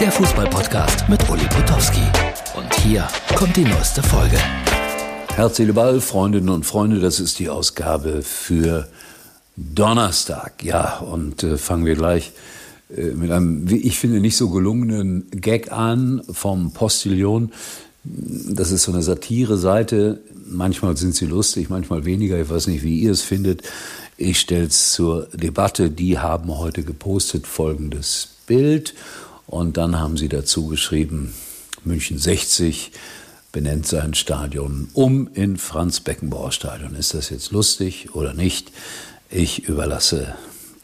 der Fußballpodcast mit Uli Potowski. Und hier kommt die neueste Folge. Herzliche Ball, Freundinnen und Freunde, das ist die Ausgabe für Donnerstag. Ja, und äh, fangen wir gleich äh, mit einem, wie ich finde, nicht so gelungenen Gag an vom Postillon. Das ist so eine Satire-Seite. Manchmal sind sie lustig, manchmal weniger. Ich weiß nicht, wie ihr es findet. Ich stelle es zur Debatte. Die haben heute gepostet folgendes Bild. Und dann haben sie dazu geschrieben, München 60 benennt sein Stadion um in Franz-Beckenbauer-Stadion. Ist das jetzt lustig oder nicht? Ich überlasse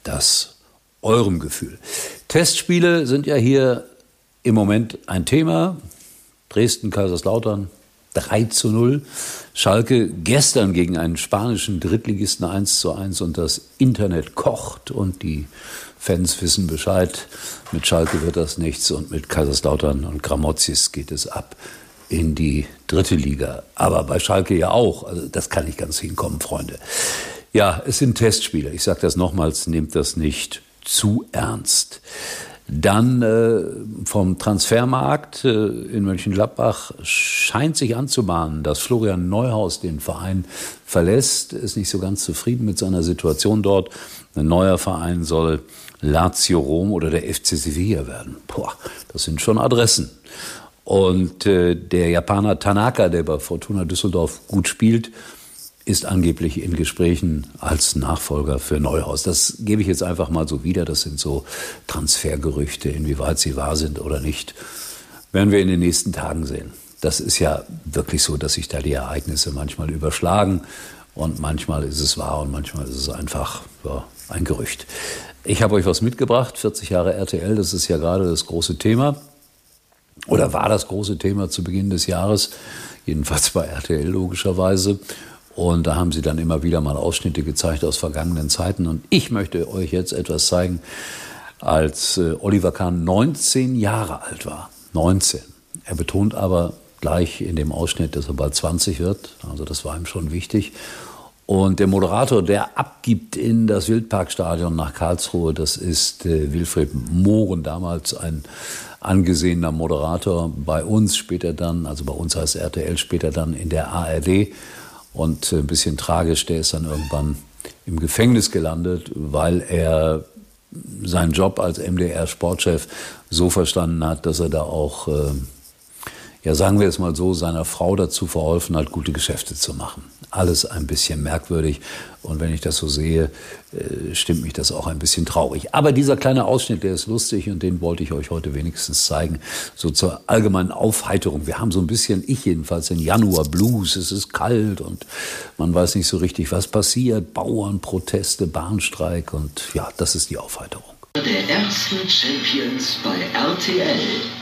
das eurem Gefühl. Testspiele sind ja hier im Moment ein Thema. Dresden, Kaiserslautern 3 zu 0. Schalke gestern gegen einen spanischen Drittligisten 1 zu 1 und das Internet kocht und die Fans wissen Bescheid. Mit Schalke wird das nichts und mit Kaiserslautern und Gramozis geht es ab in die dritte Liga. Aber bei Schalke ja auch. Also das kann nicht ganz hinkommen, Freunde. Ja, es sind Testspiele. Ich sage das nochmals, nehmt das nicht zu ernst. Dann äh, vom Transfermarkt äh, in Mönchengladbach scheint sich anzubahnen, dass Florian Neuhaus den Verein verlässt, ist nicht so ganz zufrieden mit seiner Situation dort. Ein neuer Verein soll Lazio Rom oder der FC Sevilla werden. Boah, das sind schon Adressen. Und äh, der Japaner Tanaka, der bei Fortuna Düsseldorf gut spielt, ist angeblich in Gesprächen als Nachfolger für Neuhaus. Das gebe ich jetzt einfach mal so wieder. Das sind so Transfergerüchte, inwieweit sie wahr sind oder nicht, werden wir in den nächsten Tagen sehen. Das ist ja wirklich so, dass sich da die Ereignisse manchmal überschlagen und manchmal ist es wahr und manchmal ist es einfach ja, ein Gerücht. Ich habe euch was mitgebracht, 40 Jahre RTL, das ist ja gerade das große Thema oder war das große Thema zu Beginn des Jahres, jedenfalls bei RTL logischerweise. Und da haben sie dann immer wieder mal Ausschnitte gezeigt aus vergangenen Zeiten. Und ich möchte euch jetzt etwas zeigen, als äh, Oliver Kahn 19 Jahre alt war. 19. Er betont aber gleich in dem Ausschnitt, dass er bald 20 wird. Also das war ihm schon wichtig. Und der Moderator, der abgibt in das Wildparkstadion nach Karlsruhe, das ist äh, Wilfried Mohren, damals ein angesehener Moderator bei uns, später dann, also bei uns heißt RTL, später dann in der ARD. Und ein bisschen tragisch, der ist dann irgendwann im Gefängnis gelandet, weil er seinen Job als MDR-Sportchef so verstanden hat, dass er da auch, äh, ja sagen wir es mal so, seiner Frau dazu verholfen hat, gute Geschäfte zu machen alles ein bisschen merkwürdig. Und wenn ich das so sehe, äh, stimmt mich das auch ein bisschen traurig. Aber dieser kleine Ausschnitt, der ist lustig und den wollte ich euch heute wenigstens zeigen. So zur allgemeinen Aufheiterung. Wir haben so ein bisschen, ich jedenfalls, den Januar Blues. Es ist kalt und man weiß nicht so richtig, was passiert. Bauernproteste, Bahnstreik und ja, das ist die Aufheiterung der ersten Champions bei RTL.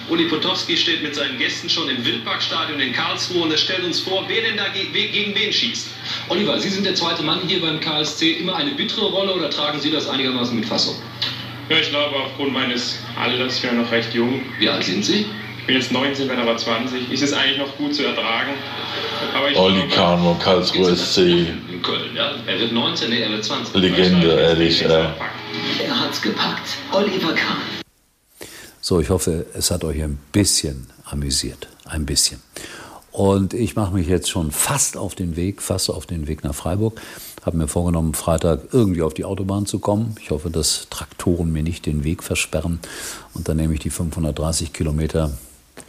Uli Potowski steht mit seinen Gästen schon im Wildparkstadion in Karlsruhe und es stellt uns vor, wer denn da gegen wen schießt. Oliver, Sie sind der zweite Mann hier beim KSC. Immer eine bittere Rolle oder tragen Sie das einigermaßen mit Fassung? Ja, ich glaube, aufgrund meines Alters, ich bin noch recht jung. Wie alt sind Sie? Ich bin jetzt 19, werde aber 20. Ist es eigentlich noch gut zu ertragen? Oli Kahn von Karlsruhe SC. In Köln, ja. Er wird 19, nee, er wird 20. Legende, ehrlich. Äh. Er hat's gepackt. Oliver Kahn. So, ich hoffe, es hat euch ein bisschen amüsiert. Ein bisschen. Und ich mache mich jetzt schon fast auf den Weg, fast auf den Weg nach Freiburg. Habe mir vorgenommen, Freitag irgendwie auf die Autobahn zu kommen. Ich hoffe, dass Traktoren mir nicht den Weg versperren. Und dann nehme ich die 530 Kilometer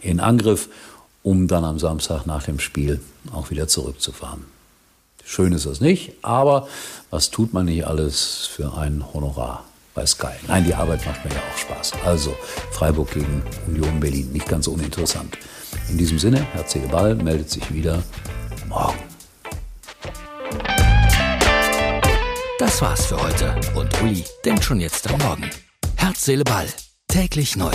in Angriff, um dann am Samstag nach dem Spiel auch wieder zurückzufahren. Schön ist das nicht, aber was tut man nicht alles für ein Honorar bei Sky? Nein, die Arbeit macht mir ja auch Spaß. Also Freiburg gegen Union Berlin, nicht ganz uninteressant. In diesem Sinne, herzliche Ball meldet sich wieder morgen. Das war's für heute und Uli denkt schon jetzt am Morgen. Herz, Seele, Ball. Täglich neu.